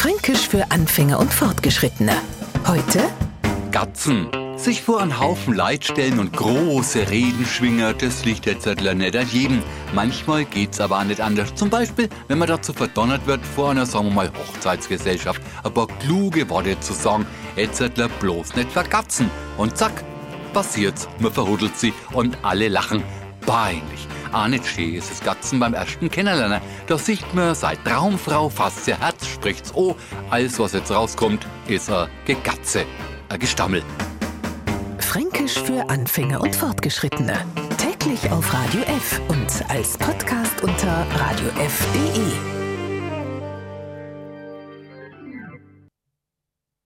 Fränkisch für Anfänger und Fortgeschrittene. Heute Gatzen. Sich vor einen Haufen Leid stellen und große Reden schwingen, das liegt jetzt nicht an jedem. Manchmal geht's aber auch nicht anders. Zum Beispiel, wenn man dazu verdonnert wird, vor einer, sagen wir mal, Hochzeitsgesellschaft ein paar kluge Worte zu sagen, jetzt bloß nicht vergatzen. Und zack, passiert's, man verhudelt sie und alle lachen. Peinlich. Auch nicht schön ist es Gatzen beim ersten Kennenlernen. Da sieht man, seit Traumfrau fast ihr Herz spricht's oh, alles was jetzt rauskommt, ist ein Gegatze, ein Gestammel. Fränkisch für Anfänger und Fortgeschrittene. Täglich auf Radio F und als Podcast unter radiof.de.